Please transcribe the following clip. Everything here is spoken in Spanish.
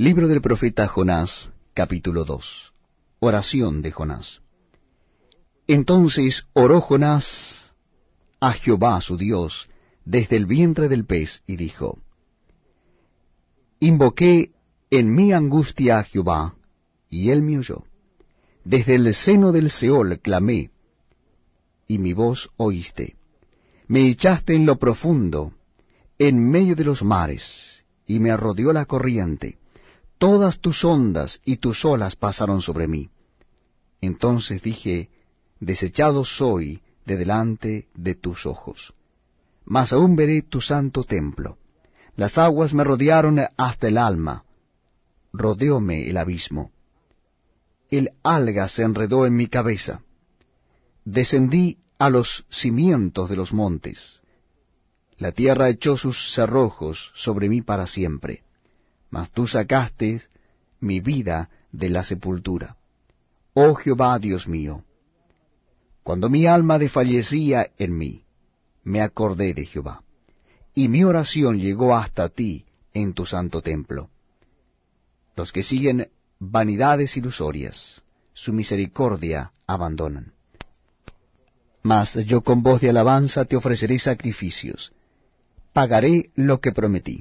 Libro del profeta Jonás, capítulo 2. Oración de Jonás. Entonces oró Jonás a Jehová su Dios desde el vientre del pez y dijo, Invoqué en mi angustia a Jehová, y él me oyó. Desde el seno del Seol clamé, y mi voz oíste. Me echaste en lo profundo, en medio de los mares, y me arrodeó la corriente todas tus ondas y tus olas pasaron sobre mí. Entonces dije, desechado soy de delante de tus ojos. Mas aún veré tu santo templo. Las aguas me rodearon hasta el alma. Rodeóme el abismo. El alga se enredó en mi cabeza. Descendí a los cimientos de los montes. La tierra echó sus cerrojos sobre mí para siempre mas tú sacaste mi vida de la sepultura. Oh Jehová Dios mío, cuando mi alma desfallecía en mí, me acordé de Jehová, y mi oración llegó hasta ti en tu santo templo. Los que siguen vanidades ilusorias, su misericordia abandonan. Mas yo con voz de alabanza te ofreceré sacrificios, pagaré lo que prometí